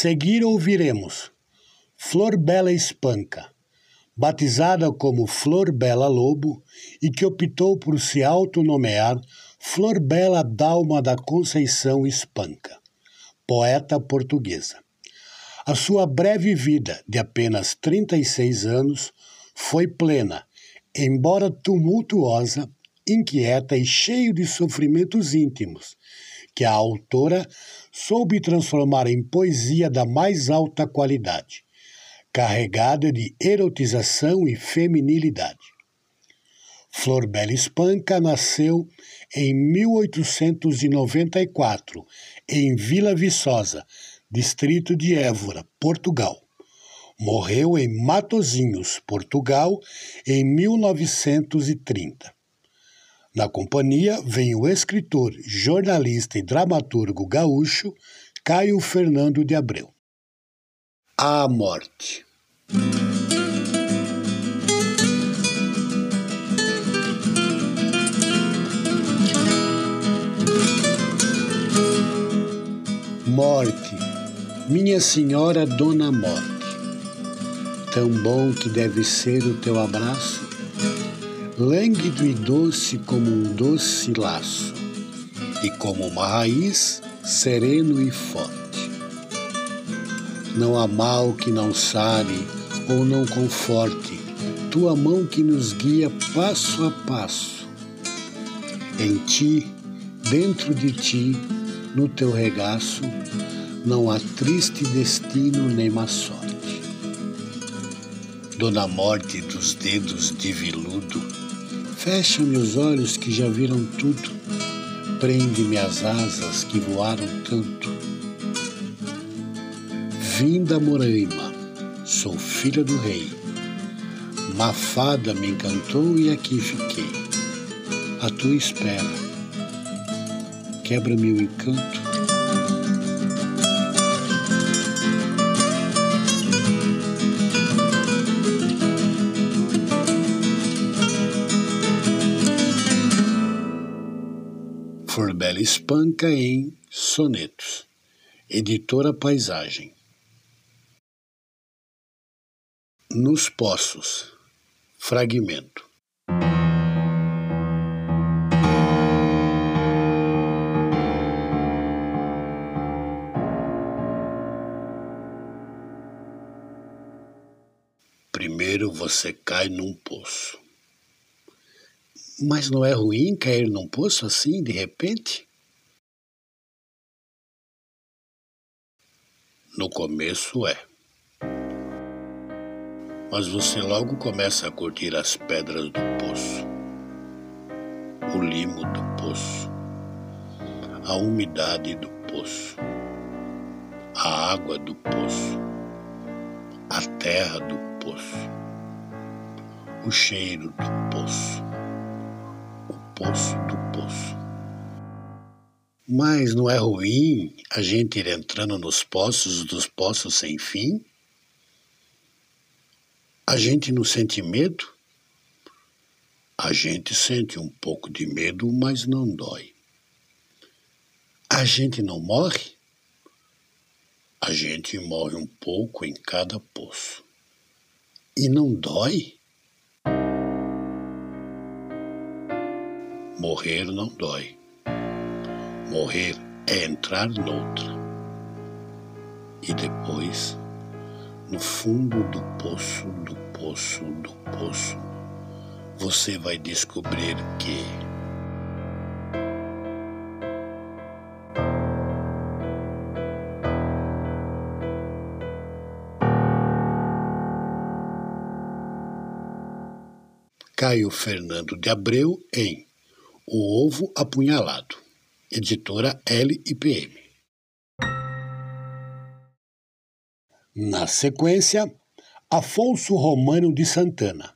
Seguir ouviremos Flor Bela Espanca, batizada como Flor Bela Lobo e que optou por se autonomear Flor Bela Dalma da Conceição Espanca, poeta portuguesa. A sua breve vida, de apenas 36 anos, foi plena, embora tumultuosa, inquieta e cheio de sofrimentos íntimos, que a autora soube transformar em poesia da mais alta qualidade, carregada de erotização e feminilidade. Flor Bela Espanca nasceu em 1894, em Vila Viçosa, distrito de Évora, Portugal. Morreu em Matozinhos, Portugal, em 1930. Na companhia vem o escritor, jornalista e dramaturgo gaúcho Caio Fernando de Abreu. A morte. Morte, minha senhora Dona Morte, tão bom que deve ser o teu abraço lânguido e doce como um doce laço, e como uma raiz sereno e forte. Não há mal que não sare ou não conforte, tua mão que nos guia passo a passo. Em ti, dentro de ti, no teu regaço, não há triste destino nem má sorte. Dona Morte dos dedos de viludo, Fecha-me os olhos que já viram tudo, prende-me as asas que voaram tanto. Vim da Moraima, sou filha do rei. Mafada me encantou e aqui fiquei. A tua espera, quebra-me o encanto Forbela Espanca em Sonetos. Editora Paisagem. Nos Poços. Fragmento. Primeiro você cai num poço. Mas não é ruim cair num poço assim, de repente? No começo é. Mas você logo começa a curtir as pedras do poço, o limo do poço, a umidade do poço, a água do poço, a terra do poço, o cheiro do poço poço do poço. Mas não é ruim a gente ir entrando nos poços dos poços sem fim? A gente não sente medo? A gente sente um pouco de medo, mas não dói. A gente não morre? A gente morre um pouco em cada poço. E não dói? Morrer não dói. Morrer é entrar noutra. E depois, no fundo do poço, do poço, do poço, você vai descobrir que Caio Fernando de Abreu em O Ovo Apunhalado, editora LIPM. Na sequência, Afonso Romano de Santana,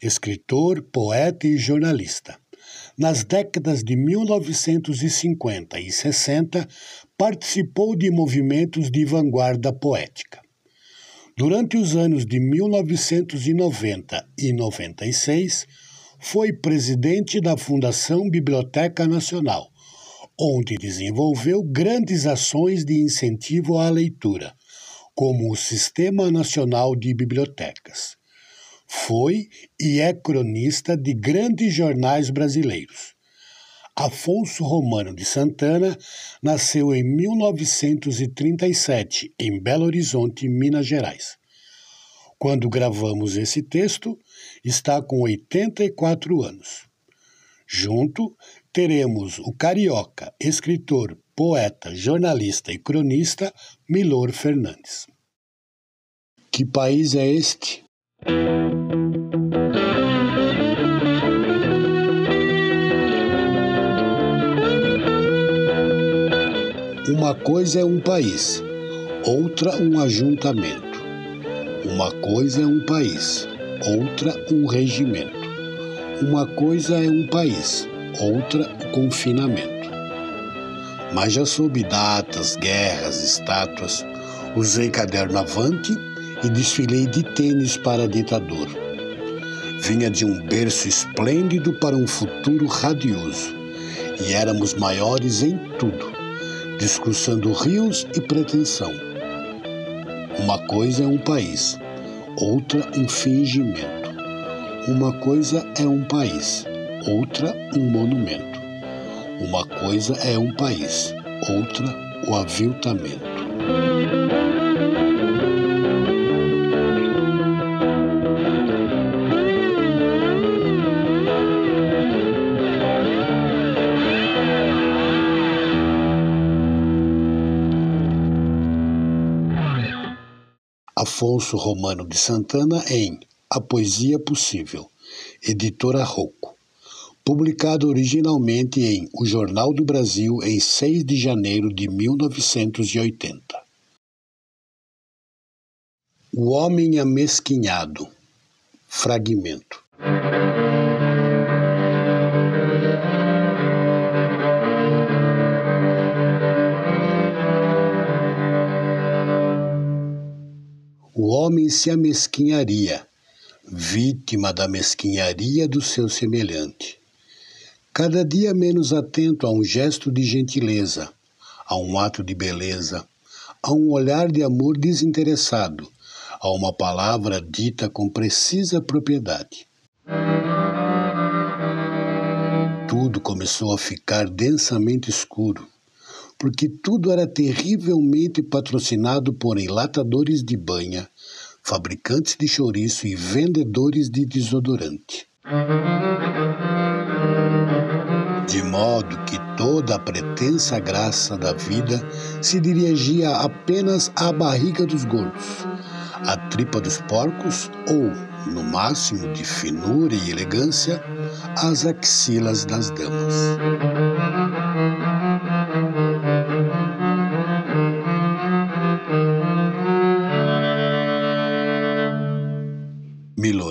escritor, poeta e jornalista. Nas décadas de 1950 e 60, participou de movimentos de vanguarda poética. Durante os anos de 1990 e 96, foi presidente da Fundação Biblioteca Nacional, onde desenvolveu grandes ações de incentivo à leitura, como o Sistema Nacional de Bibliotecas. Foi e é cronista de grandes jornais brasileiros. Afonso Romano de Santana nasceu em 1937 em Belo Horizonte, Minas Gerais. Quando gravamos esse texto, está com 84 anos. Junto, teremos o carioca, escritor, poeta, jornalista e cronista Milor Fernandes. Que país é este? Uma coisa é um país, outra um ajuntamento. Uma coisa é um país, outra um regimento. Uma coisa é um país, outra o confinamento. Mas já soube datas, guerras, estátuas, usei caderno avante e desfilei de tênis para ditador. Vinha de um berço esplêndido para um futuro radioso, e éramos maiores em tudo discursando rios e pretensão. Uma coisa é um país, outra um fingimento. Uma coisa é um país, outra um monumento. Uma coisa é um país, outra o aviltamento. Afonso Romano de Santana em A Poesia Possível, editora Rocco. Publicado originalmente em O Jornal do Brasil em 6 de janeiro de 1980. O Homem Amesquinhado Fragmento o homem se amesquinharia, vítima da mesquinharia do seu semelhante. Cada dia menos atento a um gesto de gentileza, a um ato de beleza, a um olhar de amor desinteressado, a uma palavra dita com precisa propriedade. Tudo começou a ficar densamente escuro porque tudo era terrivelmente patrocinado por enlatadores de banha, fabricantes de chouriço e vendedores de desodorante. De modo que toda a pretensa graça da vida se dirigia apenas à barriga dos gordos, à tripa dos porcos ou, no máximo de finura e elegância, às axilas das damas.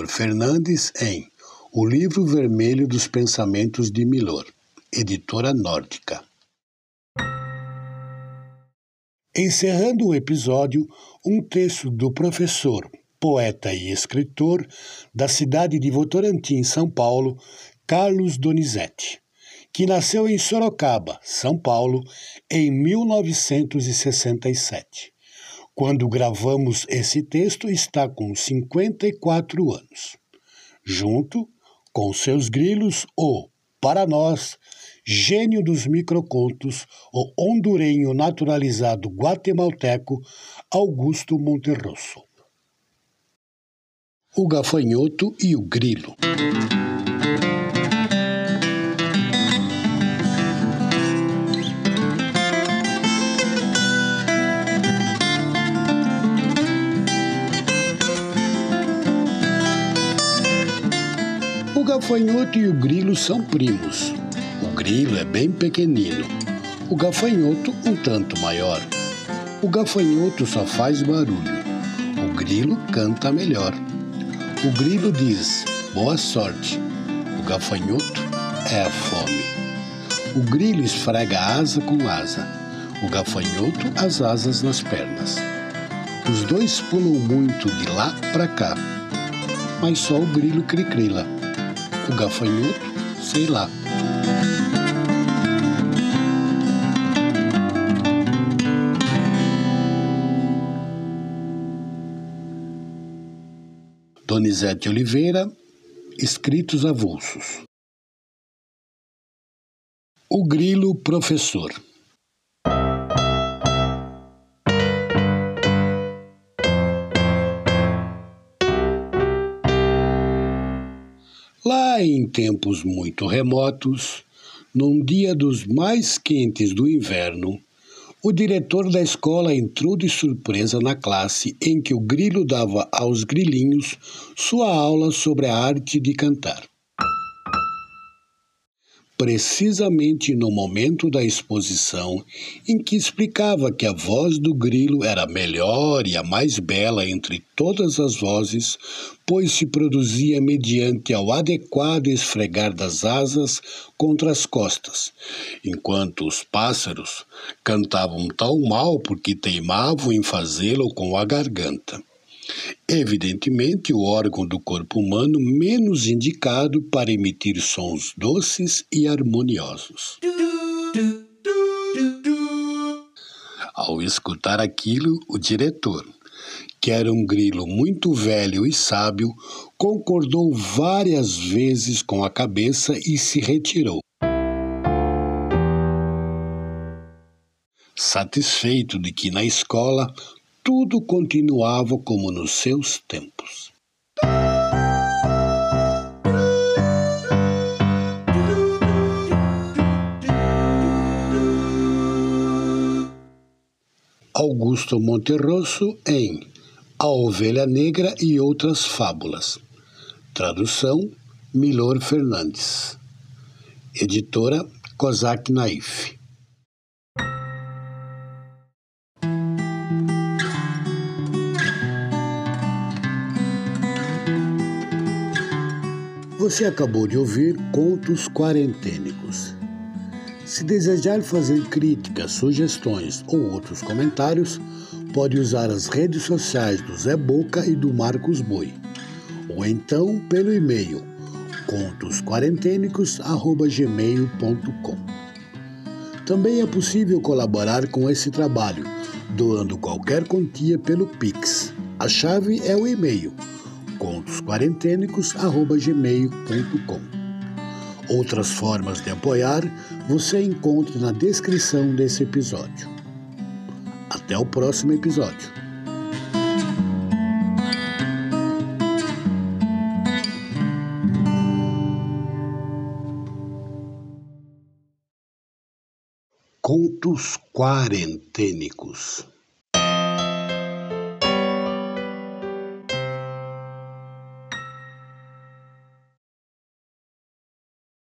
Fernandes em O Livro Vermelho dos Pensamentos de Milor, editora nórdica. Encerrando o episódio, um texto do professor, poeta e escritor da cidade de Votorantim, São Paulo, Carlos Donizete, que nasceu em Sorocaba, São Paulo, em 1967. Quando gravamos esse texto, está com 54 anos. Junto com seus grilos, o Para nós, gênio dos microcontos, o hondurenho naturalizado guatemalteco Augusto Monterroso. O gafanhoto e o grilo. Gafanhoto e o grilo são primos. O grilo é bem pequenino, o gafanhoto um tanto maior. O gafanhoto só faz barulho, o grilo canta melhor. O grilo diz boa sorte, o gafanhoto é a fome. O grilo esfrega asa com asa, o gafanhoto as asas nas pernas. Os dois pulam muito de lá para cá, mas só o grilo cricrila o gafanhoto, sei lá. Donizete Oliveira, Escritos Avulsos. O Grilo Professor. Em tempos muito remotos, num dia dos mais quentes do inverno, o diretor da escola entrou de surpresa na classe em que o grilo dava aos grilinhos sua aula sobre a arte de cantar precisamente no momento da exposição em que explicava que a voz do grilo era a melhor e a mais bela entre todas as vozes, pois se produzia mediante ao adequado esfregar das asas contra as costas, enquanto os pássaros cantavam tão mal porque teimavam em fazê-lo com a garganta. Evidentemente, o órgão do corpo humano menos indicado para emitir sons doces e harmoniosos. Ao escutar aquilo, o diretor, que era um grilo muito velho e sábio, concordou várias vezes com a cabeça e se retirou. Satisfeito de que na escola tudo continuava como nos seus tempos. Augusto Monterroso em A Ovelha Negra e Outras Fábulas. Tradução Milor Fernandes. Editora Cosac Naif. Você acabou de ouvir Contos Quarentênicos. Se desejar fazer críticas, sugestões ou outros comentários, pode usar as redes sociais do Zé Boca e do Marcos Boi, ou então pelo e-mail contosquarentênicos@gmail.com. Também é possível colaborar com esse trabalho, doando qualquer quantia pelo Pix. A chave é o e-mail contosquarentênicos.gmail.com. Outras formas de apoiar você encontra na descrição desse episódio. Até o próximo episódio. Contos Quarentênicos